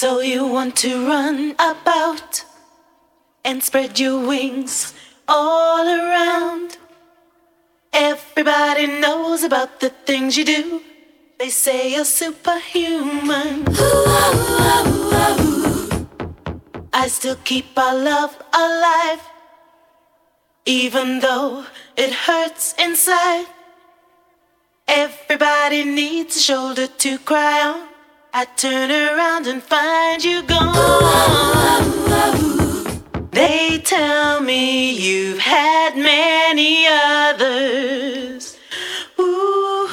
So you want to run about and spread your wings all around. Everybody knows about the things you do. They say you're superhuman. I still keep our love alive, even though it hurts inside. Everybody needs a shoulder to cry on. I turn around and find you gone. They tell me you've had many others. Ooh,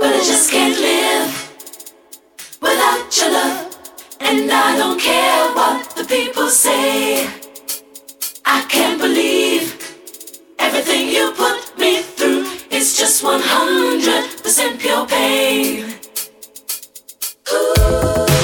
but I just can't live without your love. And I don't care what the people say. I can't believe everything you put me through is just 100% pure pain. Ooh.